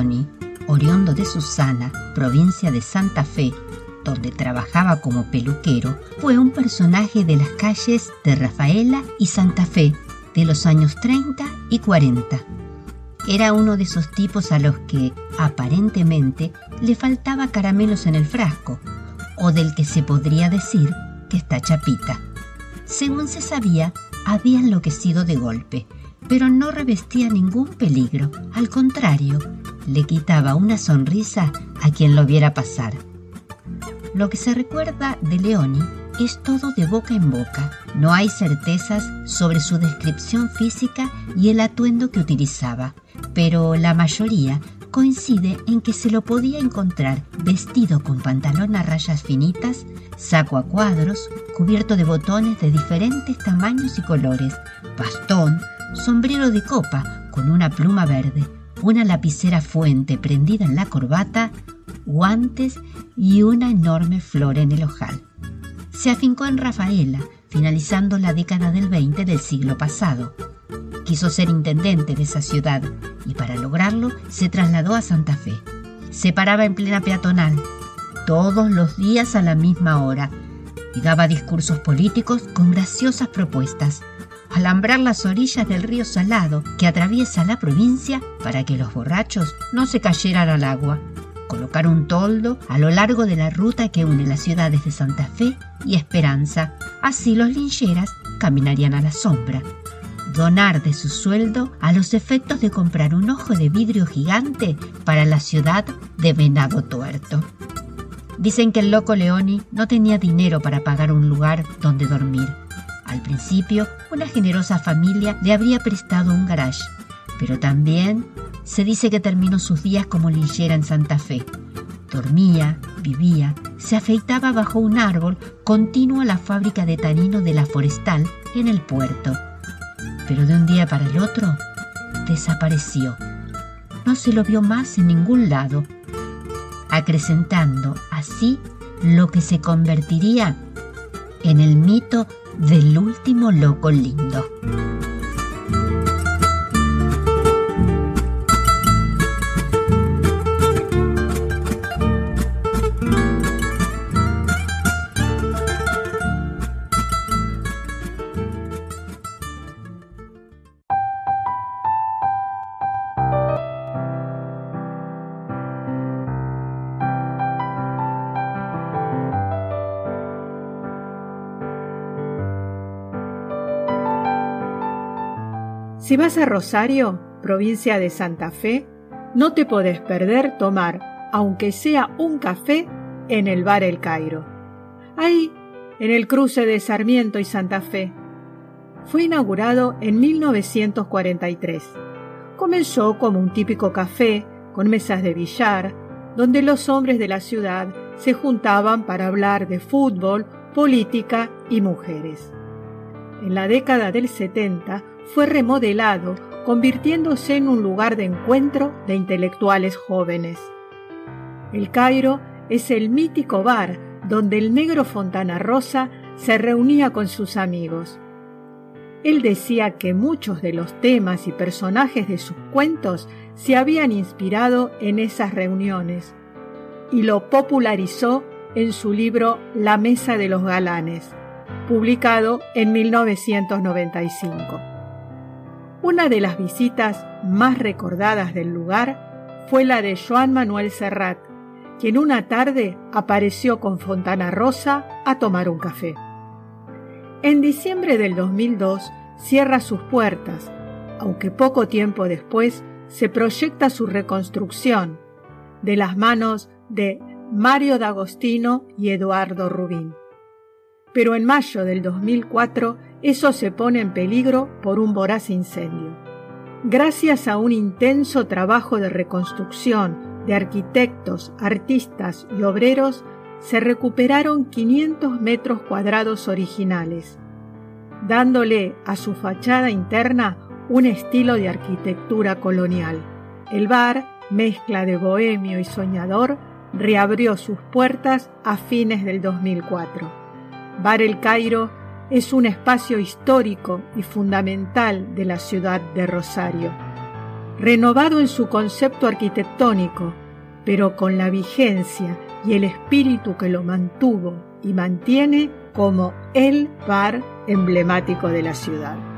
Leoni, oriundo de Susana, provincia de Santa Fe, donde trabajaba como peluquero, fue un personaje de las calles de Rafaela y Santa Fe de los años 30 y 40. Era uno de esos tipos a los que, aparentemente, le faltaba caramelos en el frasco, o del que se podría decir que está chapita. Según se sabía, había enloquecido de golpe, pero no revestía ningún peligro. Al contrario, le quitaba una sonrisa a quien lo viera pasar. Lo que se recuerda de Leoni es todo de boca en boca. No hay certezas sobre su descripción física y el atuendo que utilizaba, pero la mayoría coincide en que se lo podía encontrar vestido con pantalón a rayas finitas, saco a cuadros, cubierto de botones de diferentes tamaños y colores, bastón, sombrero de copa con una pluma verde, una lapicera fuente prendida en la corbata, guantes y una enorme flor en el ojal. Se afincó en Rafaela, finalizando la década del 20 del siglo pasado. Quiso ser intendente de esa ciudad y para lograrlo se trasladó a Santa Fe. Se paraba en plena peatonal, todos los días a la misma hora, y daba discursos políticos con graciosas propuestas. Alambrar las orillas del río Salado que atraviesa la provincia para que los borrachos no se cayeran al agua colocar un toldo a lo largo de la ruta que une las ciudades de Santa Fe y Esperanza. Así los lincheras caminarían a la sombra. Donar de su sueldo a los efectos de comprar un ojo de vidrio gigante para la ciudad de Venado Tuerto. Dicen que el loco Leoni no tenía dinero para pagar un lugar donde dormir. Al principio, una generosa familia le habría prestado un garage, pero también se dice que terminó sus días como linchera en Santa Fe. Dormía, vivía, se afeitaba bajo un árbol continuo a la fábrica de tanino de la forestal en el puerto. Pero de un día para el otro desapareció. No se lo vio más en ningún lado, acrecentando así lo que se convertiría en el mito del último loco lindo. Si vas a Rosario, provincia de Santa Fe, no te podés perder tomar, aunque sea un café, en el bar El Cairo. Ahí, en el cruce de Sarmiento y Santa Fe. Fue inaugurado en 1943. Comenzó como un típico café con mesas de billar, donde los hombres de la ciudad se juntaban para hablar de fútbol, política y mujeres. En la década del 70 fue remodelado, convirtiéndose en un lugar de encuentro de intelectuales jóvenes. El Cairo es el mítico bar donde el negro Fontana Rosa se reunía con sus amigos. Él decía que muchos de los temas y personajes de sus cuentos se habían inspirado en esas reuniones y lo popularizó en su libro La Mesa de los Galanes, publicado en 1995. Una de las visitas más recordadas del lugar fue la de Joan Manuel Serrat, quien una tarde apareció con Fontana Rosa a tomar un café. En diciembre del 2002 cierra sus puertas, aunque poco tiempo después se proyecta su reconstrucción de las manos de Mario D'Agostino y Eduardo Rubín. Pero en mayo del 2004 eso se pone en peligro por un voraz incendio. Gracias a un intenso trabajo de reconstrucción de arquitectos, artistas y obreros, se recuperaron 500 metros cuadrados originales, dándole a su fachada interna un estilo de arquitectura colonial. El bar, mezcla de bohemio y soñador, reabrió sus puertas a fines del 2004. Bar El Cairo es un espacio histórico y fundamental de la ciudad de Rosario. renovado en su concepto arquitectónico, pero con la vigencia y el espíritu que lo mantuvo y mantiene como el bar emblemático de la ciudad.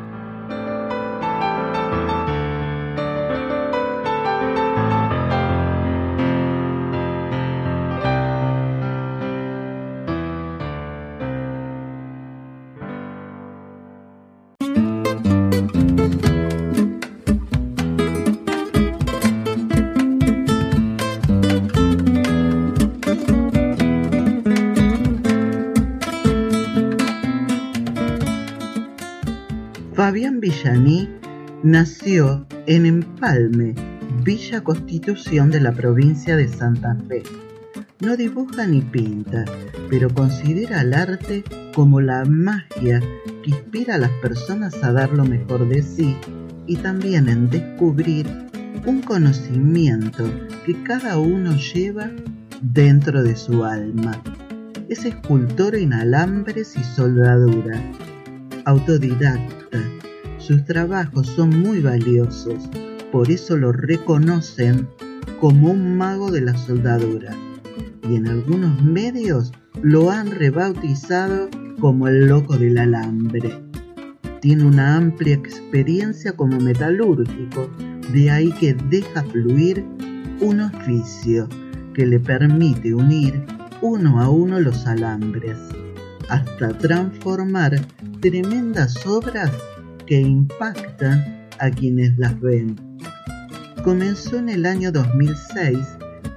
Fabián Villaní nació en Empalme, Villa Constitución de la provincia de Santa Fe. No dibuja ni pinta, pero considera al arte como la magia que inspira a las personas a dar lo mejor de sí y también en descubrir un conocimiento que cada uno lleva dentro de su alma. Es escultor en alambres y soldadura, autodidacta. Sus trabajos son muy valiosos, por eso lo reconocen como un mago de la soldadura y en algunos medios lo han rebautizado como el loco del alambre. Tiene una amplia experiencia como metalúrgico, de ahí que deja fluir un oficio que le permite unir uno a uno los alambres, hasta transformar tremendas obras que impactan a quienes las ven. Comenzó en el año 2006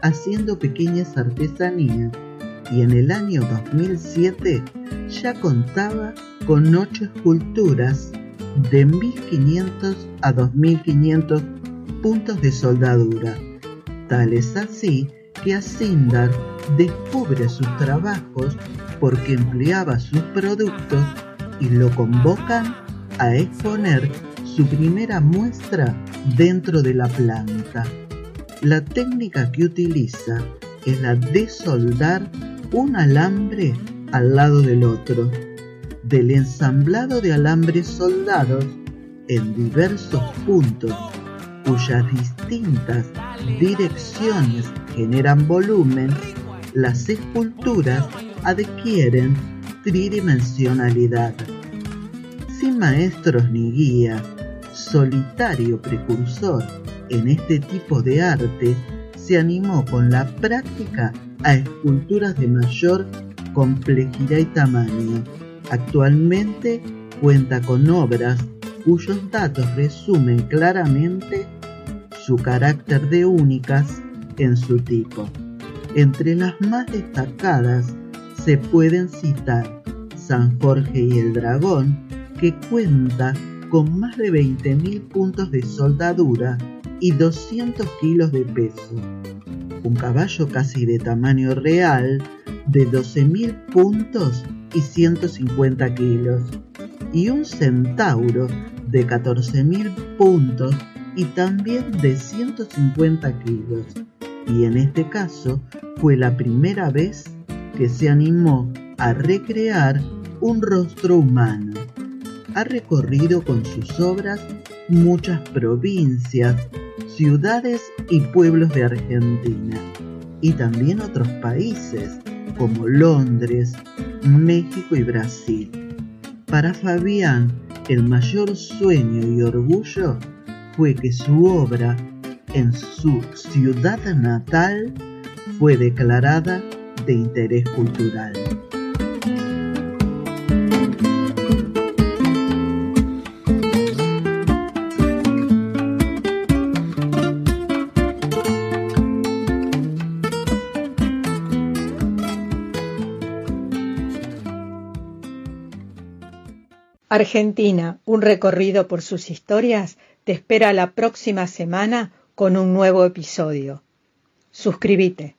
haciendo pequeñas artesanías y en el año 2007 ya contaba con ocho esculturas de 1500 a 2500 puntos de soldadura. Tal es así que Asindar descubre sus trabajos porque empleaba sus productos y lo convocan a exponer su primera muestra dentro de la planta. La técnica que utiliza es la de soldar un alambre al lado del otro. Del ensamblado de alambres soldados en diversos puntos cuyas distintas direcciones generan volumen, las esculturas adquieren tridimensionalidad. Sin maestros ni guía, solitario precursor en este tipo de arte, se animó con la práctica a esculturas de mayor complejidad y tamaño. Actualmente cuenta con obras cuyos datos resumen claramente su carácter de únicas en su tipo. Entre las más destacadas se pueden citar San Jorge y el Dragón, que cuenta con más de 20.000 puntos de soldadura y 200 kilos de peso. Un caballo casi de tamaño real de 12.000 puntos y 150 kilos. Y un centauro de 14.000 puntos y también de 150 kilos. Y en este caso fue la primera vez que se animó a recrear un rostro humano. Ha recorrido con sus obras muchas provincias, ciudades y pueblos de Argentina y también otros países como Londres, México y Brasil. Para Fabián, el mayor sueño y orgullo fue que su obra en su ciudad natal fue declarada de interés cultural. Argentina, un recorrido por sus historias, te espera la próxima semana con un nuevo episodio. Suscríbete.